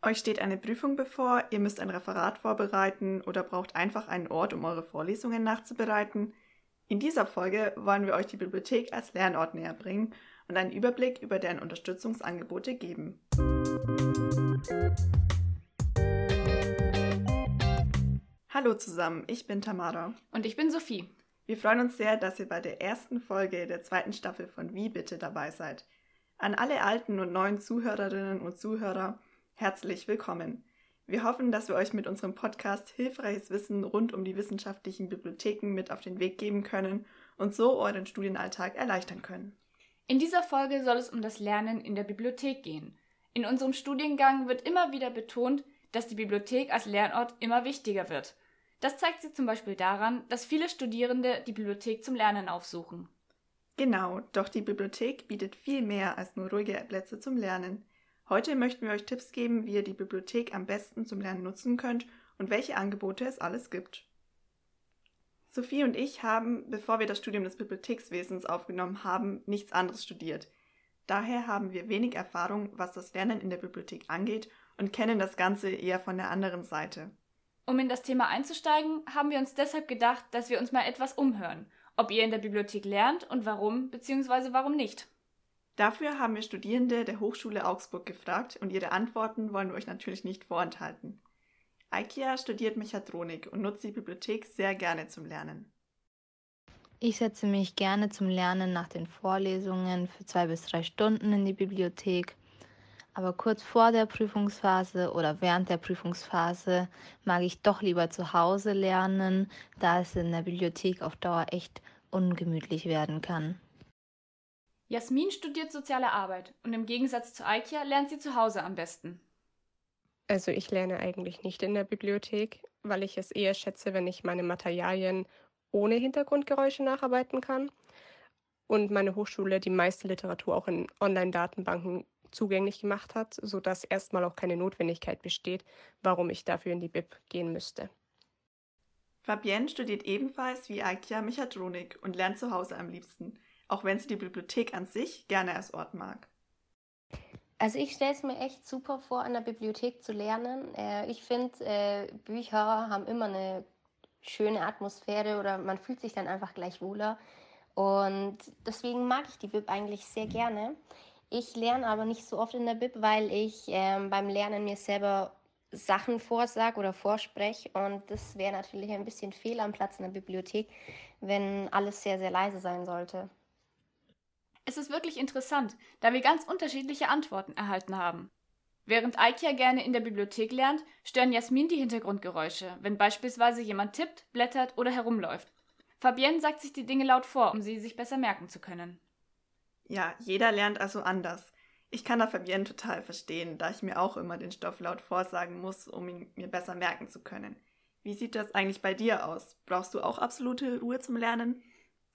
Euch steht eine Prüfung bevor, ihr müsst ein Referat vorbereiten oder braucht einfach einen Ort, um eure Vorlesungen nachzubereiten. In dieser Folge wollen wir euch die Bibliothek als Lernort näher bringen und einen Überblick über deren Unterstützungsangebote geben. Hallo zusammen, ich bin Tamara. Und ich bin Sophie. Wir freuen uns sehr, dass ihr bei der ersten Folge der zweiten Staffel von Wie bitte dabei seid. An alle alten und neuen Zuhörerinnen und Zuhörer, Herzlich willkommen. Wir hoffen, dass wir euch mit unserem Podcast hilfreiches Wissen rund um die wissenschaftlichen Bibliotheken mit auf den Weg geben können und so euren Studienalltag erleichtern können. In dieser Folge soll es um das Lernen in der Bibliothek gehen. In unserem Studiengang wird immer wieder betont, dass die Bibliothek als Lernort immer wichtiger wird. Das zeigt sich zum Beispiel daran, dass viele Studierende die Bibliothek zum Lernen aufsuchen. Genau, doch die Bibliothek bietet viel mehr als nur ruhige Plätze zum Lernen. Heute möchten wir euch Tipps geben, wie ihr die Bibliothek am besten zum Lernen nutzen könnt und welche Angebote es alles gibt. Sophie und ich haben, bevor wir das Studium des Bibliothekswesens aufgenommen haben, nichts anderes studiert. Daher haben wir wenig Erfahrung, was das Lernen in der Bibliothek angeht und kennen das Ganze eher von der anderen Seite. Um in das Thema einzusteigen, haben wir uns deshalb gedacht, dass wir uns mal etwas umhören, ob ihr in der Bibliothek lernt und warum bzw. warum nicht. Dafür haben wir Studierende der Hochschule Augsburg gefragt und ihre Antworten wollen wir euch natürlich nicht vorenthalten. Aikia studiert Mechatronik und nutzt die Bibliothek sehr gerne zum Lernen. Ich setze mich gerne zum Lernen nach den Vorlesungen für zwei bis drei Stunden in die Bibliothek. Aber kurz vor der Prüfungsphase oder während der Prüfungsphase mag ich doch lieber zu Hause lernen, da es in der Bibliothek auf Dauer echt ungemütlich werden kann. Jasmin studiert soziale Arbeit und im Gegensatz zu Aikia lernt sie zu Hause am besten. Also ich lerne eigentlich nicht in der Bibliothek, weil ich es eher schätze, wenn ich meine Materialien ohne Hintergrundgeräusche nacharbeiten kann und meine Hochschule die meiste Literatur auch in Online-Datenbanken zugänglich gemacht hat, sodass erstmal auch keine Notwendigkeit besteht, warum ich dafür in die Bib gehen müsste. Fabienne studiert ebenfalls wie Aikia Mechatronik und lernt zu Hause am liebsten auch wenn sie die Bibliothek an sich gerne als Ort mag. Also ich stelle es mir echt super vor, in der Bibliothek zu lernen. Äh, ich finde, äh, Bücher haben immer eine schöne Atmosphäre oder man fühlt sich dann einfach gleich wohler. Und deswegen mag ich die Bib eigentlich sehr gerne. Ich lerne aber nicht so oft in der Bib, weil ich ähm, beim Lernen mir selber Sachen vorsage oder vorspreche. Und das wäre natürlich ein bisschen fehl am Platz in der Bibliothek, wenn alles sehr, sehr leise sein sollte. Es ist wirklich interessant, da wir ganz unterschiedliche Antworten erhalten haben. Während Aikia gerne in der Bibliothek lernt, stören Jasmin die Hintergrundgeräusche, wenn beispielsweise jemand tippt, blättert oder herumläuft. Fabienne sagt sich die Dinge laut vor, um sie sich besser merken zu können. Ja, jeder lernt also anders. Ich kann da Fabienne total verstehen, da ich mir auch immer den Stoff laut vorsagen muss, um ihn mir besser merken zu können. Wie sieht das eigentlich bei dir aus? Brauchst du auch absolute Ruhe zum Lernen?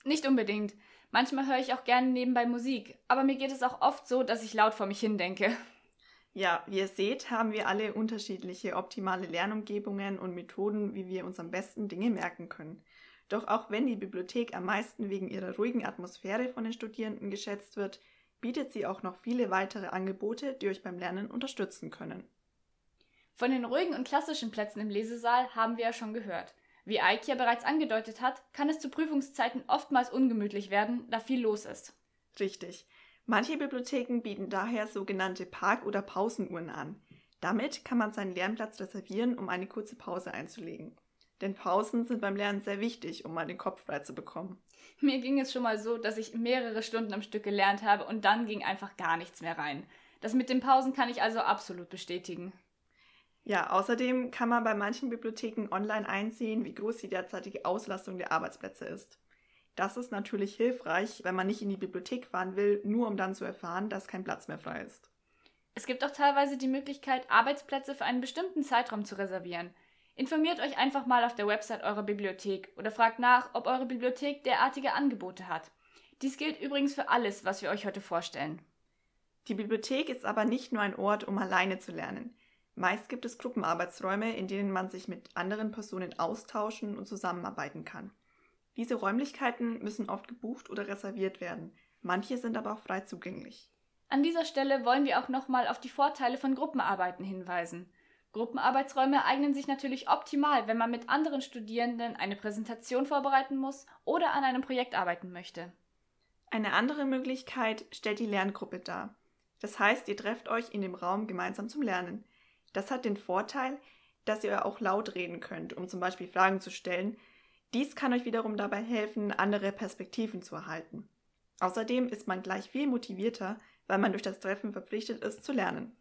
Nicht unbedingt. Manchmal höre ich auch gerne nebenbei Musik, aber mir geht es auch oft so, dass ich laut vor mich hin denke. Ja, wie ihr seht, haben wir alle unterschiedliche optimale Lernumgebungen und Methoden, wie wir uns am besten Dinge merken können. Doch auch wenn die Bibliothek am meisten wegen ihrer ruhigen Atmosphäre von den Studierenden geschätzt wird, bietet sie auch noch viele weitere Angebote, die euch beim Lernen unterstützen können. Von den ruhigen und klassischen Plätzen im Lesesaal haben wir ja schon gehört. Wie ja bereits angedeutet hat, kann es zu Prüfungszeiten oftmals ungemütlich werden, da viel los ist. Richtig. Manche Bibliotheken bieten daher sogenannte Park- oder Pausenuhren an. Damit kann man seinen Lernplatz reservieren, um eine kurze Pause einzulegen. Denn Pausen sind beim Lernen sehr wichtig, um mal den Kopf frei zu bekommen. Mir ging es schon mal so, dass ich mehrere Stunden am Stück gelernt habe und dann ging einfach gar nichts mehr rein. Das mit den Pausen kann ich also absolut bestätigen. Ja, außerdem kann man bei manchen Bibliotheken online einsehen, wie groß die derzeitige Auslastung der Arbeitsplätze ist. Das ist natürlich hilfreich, wenn man nicht in die Bibliothek fahren will, nur um dann zu erfahren, dass kein Platz mehr frei ist. Es gibt auch teilweise die Möglichkeit, Arbeitsplätze für einen bestimmten Zeitraum zu reservieren. Informiert euch einfach mal auf der Website eurer Bibliothek oder fragt nach, ob eure Bibliothek derartige Angebote hat. Dies gilt übrigens für alles, was wir euch heute vorstellen. Die Bibliothek ist aber nicht nur ein Ort, um alleine zu lernen. Meist gibt es Gruppenarbeitsräume, in denen man sich mit anderen Personen austauschen und zusammenarbeiten kann. Diese Räumlichkeiten müssen oft gebucht oder reserviert werden. Manche sind aber auch frei zugänglich. An dieser Stelle wollen wir auch nochmal auf die Vorteile von Gruppenarbeiten hinweisen. Gruppenarbeitsräume eignen sich natürlich optimal, wenn man mit anderen Studierenden eine Präsentation vorbereiten muss oder an einem Projekt arbeiten möchte. Eine andere Möglichkeit stellt die Lerngruppe dar. Das heißt, ihr trefft euch in dem Raum gemeinsam zum Lernen. Das hat den Vorteil, dass ihr auch laut reden könnt, um zum Beispiel Fragen zu stellen. Dies kann euch wiederum dabei helfen, andere Perspektiven zu erhalten. Außerdem ist man gleich viel motivierter, weil man durch das Treffen verpflichtet ist zu lernen.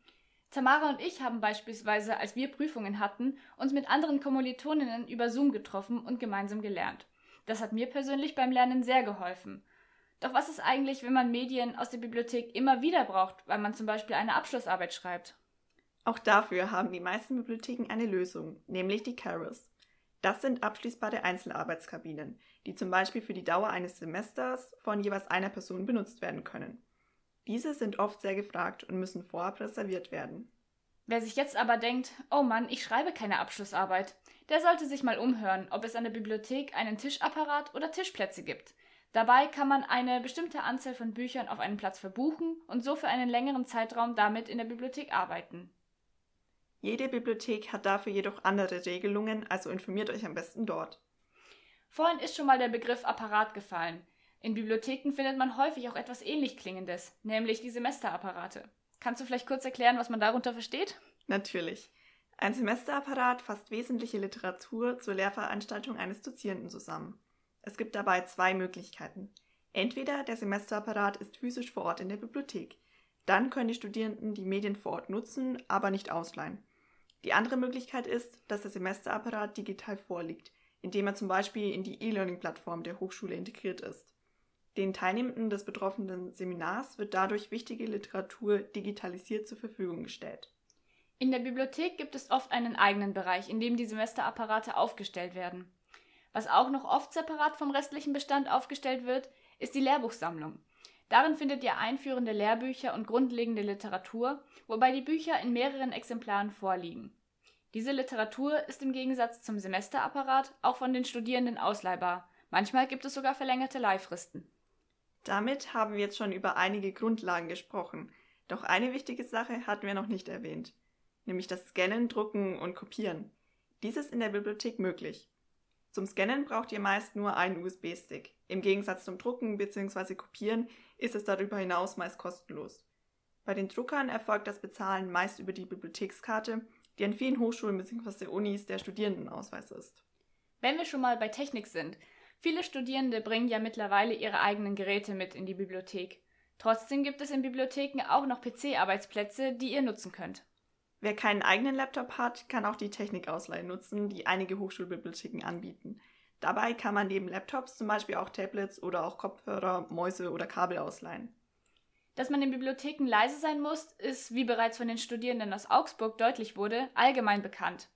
Tamara und ich haben beispielsweise, als wir Prüfungen hatten, uns mit anderen Kommilitoninnen über Zoom getroffen und gemeinsam gelernt. Das hat mir persönlich beim Lernen sehr geholfen. Doch was ist eigentlich, wenn man Medien aus der Bibliothek immer wieder braucht, weil man zum Beispiel eine Abschlussarbeit schreibt? Auch dafür haben die meisten Bibliotheken eine Lösung, nämlich die Carols. Das sind abschließbare Einzelarbeitskabinen, die zum Beispiel für die Dauer eines Semesters von jeweils einer Person benutzt werden können. Diese sind oft sehr gefragt und müssen vorab reserviert werden. Wer sich jetzt aber denkt, oh Mann, ich schreibe keine Abschlussarbeit, der sollte sich mal umhören, ob es an der Bibliothek einen Tischapparat oder Tischplätze gibt. Dabei kann man eine bestimmte Anzahl von Büchern auf einen Platz verbuchen und so für einen längeren Zeitraum damit in der Bibliothek arbeiten. Jede Bibliothek hat dafür jedoch andere Regelungen, also informiert euch am besten dort. Vorhin ist schon mal der Begriff Apparat gefallen. In Bibliotheken findet man häufig auch etwas ähnlich Klingendes, nämlich die Semesterapparate. Kannst du vielleicht kurz erklären, was man darunter versteht? Natürlich. Ein Semesterapparat fasst wesentliche Literatur zur Lehrveranstaltung eines Dozierenden zusammen. Es gibt dabei zwei Möglichkeiten. Entweder der Semesterapparat ist physisch vor Ort in der Bibliothek. Dann können die Studierenden die Medien vor Ort nutzen, aber nicht ausleihen. Die andere Möglichkeit ist, dass der Semesterapparat digital vorliegt, indem er zum Beispiel in die E-Learning-Plattform der Hochschule integriert ist. Den Teilnehmenden des betroffenen Seminars wird dadurch wichtige Literatur digitalisiert zur Verfügung gestellt. In der Bibliothek gibt es oft einen eigenen Bereich, in dem die Semesterapparate aufgestellt werden. Was auch noch oft separat vom restlichen Bestand aufgestellt wird, ist die Lehrbuchsammlung. Darin findet ihr einführende Lehrbücher und grundlegende Literatur, wobei die Bücher in mehreren Exemplaren vorliegen. Diese Literatur ist im Gegensatz zum Semesterapparat auch von den Studierenden ausleihbar. Manchmal gibt es sogar verlängerte Leihfristen. Damit haben wir jetzt schon über einige Grundlagen gesprochen. Doch eine wichtige Sache hatten wir noch nicht erwähnt, nämlich das Scannen, Drucken und Kopieren. Dies ist in der Bibliothek möglich. Zum Scannen braucht ihr meist nur einen USB-Stick. Im Gegensatz zum Drucken bzw. Kopieren ist es darüber hinaus meist kostenlos. Bei den Druckern erfolgt das Bezahlen meist über die Bibliothekskarte, die an vielen Hochschulen bzw. Unis der Studierendenausweis ist. Wenn wir schon mal bei Technik sind, Viele Studierende bringen ja mittlerweile ihre eigenen Geräte mit in die Bibliothek. Trotzdem gibt es in Bibliotheken auch noch PC-Arbeitsplätze, die ihr nutzen könnt. Wer keinen eigenen Laptop hat, kann auch die Technikausleihe nutzen, die einige Hochschulbibliotheken anbieten. Dabei kann man neben Laptops zum Beispiel auch Tablets oder auch Kopfhörer, Mäuse oder Kabel ausleihen. Dass man in Bibliotheken leise sein muss, ist, wie bereits von den Studierenden aus Augsburg deutlich wurde, allgemein bekannt.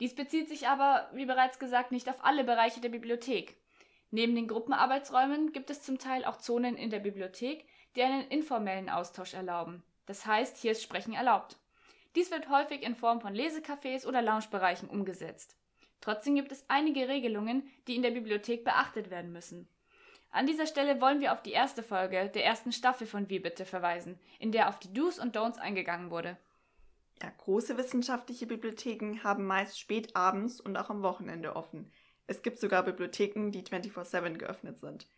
Dies bezieht sich aber, wie bereits gesagt, nicht auf alle Bereiche der Bibliothek. Neben den Gruppenarbeitsräumen gibt es zum Teil auch Zonen in der Bibliothek, die einen informellen Austausch erlauben. Das heißt, hier ist Sprechen erlaubt. Dies wird häufig in Form von Lesecafés oder Loungebereichen umgesetzt. Trotzdem gibt es einige Regelungen, die in der Bibliothek beachtet werden müssen. An dieser Stelle wollen wir auf die erste Folge der ersten Staffel von Wie bitte verweisen, in der auf die Do's und Don'ts eingegangen wurde. Ja, große wissenschaftliche Bibliotheken haben meist spät abends und auch am Wochenende offen. Es gibt sogar Bibliotheken, die 24-7 geöffnet sind.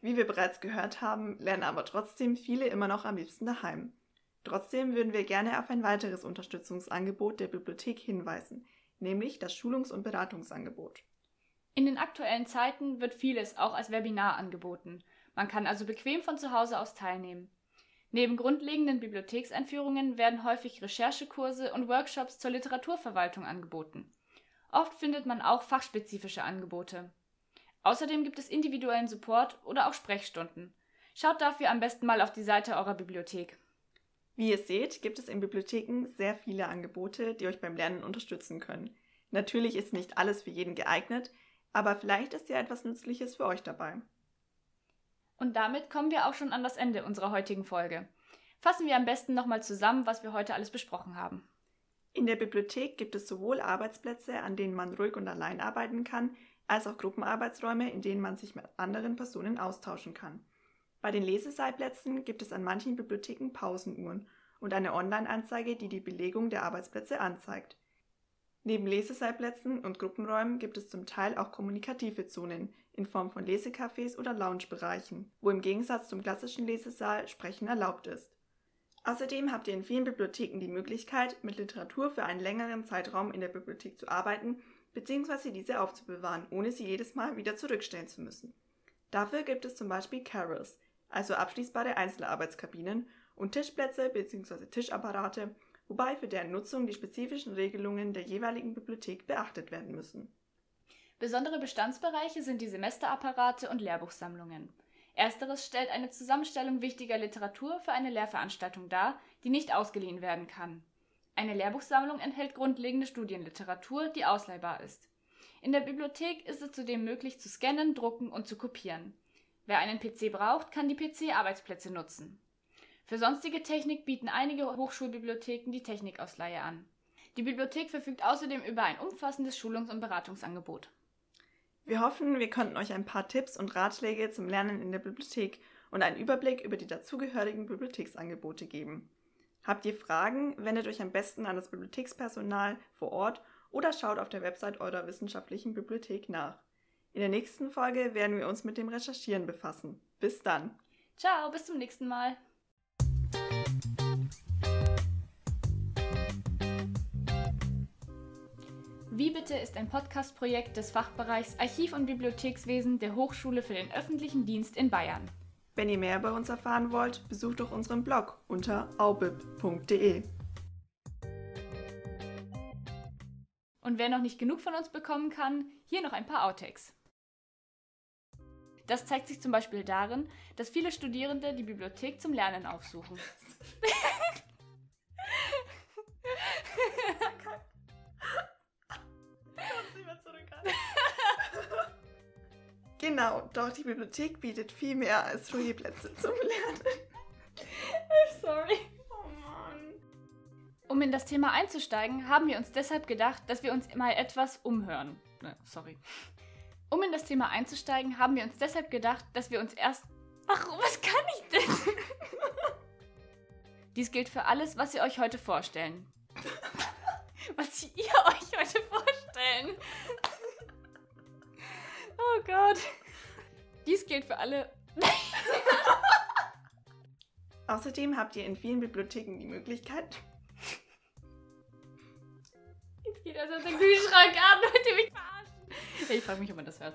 Wie wir bereits gehört haben, lernen aber trotzdem viele immer noch am liebsten daheim. Trotzdem würden wir gerne auf ein weiteres Unterstützungsangebot der Bibliothek hinweisen, nämlich das Schulungs- und Beratungsangebot. In den aktuellen Zeiten wird vieles auch als Webinar angeboten. Man kann also bequem von zu Hause aus teilnehmen. Neben grundlegenden Bibliothekseinführungen werden häufig Recherchekurse und Workshops zur Literaturverwaltung angeboten. Oft findet man auch fachspezifische Angebote. Außerdem gibt es individuellen Support oder auch Sprechstunden. Schaut dafür am besten mal auf die Seite eurer Bibliothek. Wie ihr seht, gibt es in Bibliotheken sehr viele Angebote, die euch beim Lernen unterstützen können. Natürlich ist nicht alles für jeden geeignet, aber vielleicht ist ja etwas Nützliches für euch dabei. Und damit kommen wir auch schon an das Ende unserer heutigen Folge. Fassen wir am besten nochmal zusammen, was wir heute alles besprochen haben. In der Bibliothek gibt es sowohl Arbeitsplätze, an denen man ruhig und allein arbeiten kann, als auch Gruppenarbeitsräume, in denen man sich mit anderen Personen austauschen kann. Bei den Leseseilplätzen gibt es an manchen Bibliotheken Pausenuhren und eine Online-Anzeige, die die Belegung der Arbeitsplätze anzeigt. Neben Leseseilplätzen und Gruppenräumen gibt es zum Teil auch kommunikative Zonen in Form von Lesecafés oder Loungebereichen, wo im Gegensatz zum klassischen Lesesaal Sprechen erlaubt ist. Außerdem habt ihr in vielen Bibliotheken die Möglichkeit, mit Literatur für einen längeren Zeitraum in der Bibliothek zu arbeiten bzw. diese aufzubewahren, ohne sie jedes Mal wieder zurückstellen zu müssen. Dafür gibt es zum Beispiel Carols, also abschließbare Einzelarbeitskabinen und Tischplätze bzw. Tischapparate, wobei für deren Nutzung die spezifischen Regelungen der jeweiligen Bibliothek beachtet werden müssen. Besondere Bestandsbereiche sind die Semesterapparate und Lehrbuchsammlungen. Ersteres stellt eine Zusammenstellung wichtiger Literatur für eine Lehrveranstaltung dar, die nicht ausgeliehen werden kann. Eine Lehrbuchsammlung enthält grundlegende Studienliteratur, die ausleihbar ist. In der Bibliothek ist es zudem möglich zu scannen, drucken und zu kopieren. Wer einen PC braucht, kann die PC-Arbeitsplätze nutzen. Für sonstige Technik bieten einige Hochschulbibliotheken die Technikausleihe an. Die Bibliothek verfügt außerdem über ein umfassendes Schulungs- und Beratungsangebot. Wir hoffen, wir konnten euch ein paar Tipps und Ratschläge zum Lernen in der Bibliothek und einen Überblick über die dazugehörigen Bibliotheksangebote geben. Habt ihr Fragen, wendet euch am besten an das Bibliothekspersonal vor Ort oder schaut auf der Website eurer wissenschaftlichen Bibliothek nach. In der nächsten Folge werden wir uns mit dem Recherchieren befassen. Bis dann. Ciao, bis zum nächsten Mal. Wie bitte ist ein Podcast-Projekt des Fachbereichs Archiv- und Bibliothekswesen der Hochschule für den öffentlichen Dienst in Bayern. Wenn ihr mehr über uns erfahren wollt, besucht doch unseren Blog unter aubib.de. Und wer noch nicht genug von uns bekommen kann, hier noch ein paar Outtakes. Das zeigt sich zum Beispiel darin, dass viele Studierende die Bibliothek zum Lernen aufsuchen. Genau, doch die Bibliothek bietet viel mehr als Ruheplätze zum Lernen. Sorry. Oh Mann. Um in das Thema einzusteigen, haben wir uns deshalb gedacht, dass wir uns mal etwas umhören. Äh, sorry. Um in das Thema einzusteigen, haben wir uns deshalb gedacht, dass wir uns erst. Ach, was kann ich denn? Dies gilt für alles, was ihr euch heute vorstellen. Was ihr euch heute vorstellen. Oh Gott. Dies gilt für alle. Außerdem habt ihr in vielen Bibliotheken die Möglichkeit, Jetzt geht also der Kühlschrank an, Leute, mich verarschen. Ich frage mich, ob man das hört.